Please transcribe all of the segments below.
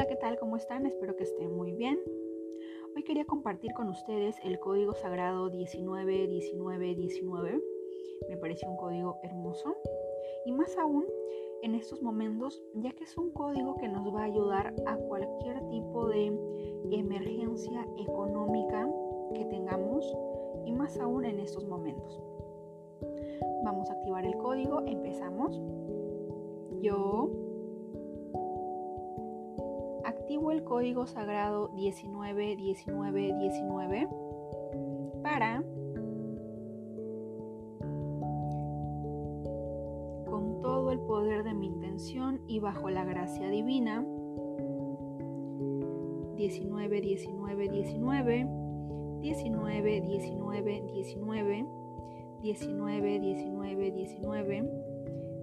Hola, ¿qué tal? ¿Cómo están? Espero que estén muy bien. Hoy quería compartir con ustedes el código sagrado 191919. Me pareció un código hermoso. Y más aún en estos momentos, ya que es un código que nos va a ayudar a cualquier tipo de emergencia económica que tengamos y más aún en estos momentos. Vamos a activar el código. Empezamos. Yo el Código Sagrado 19-19-19 para con todo el poder de mi intención y bajo la gracia divina 19 19 19 19 19 19 19 19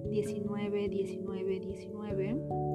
19 19 19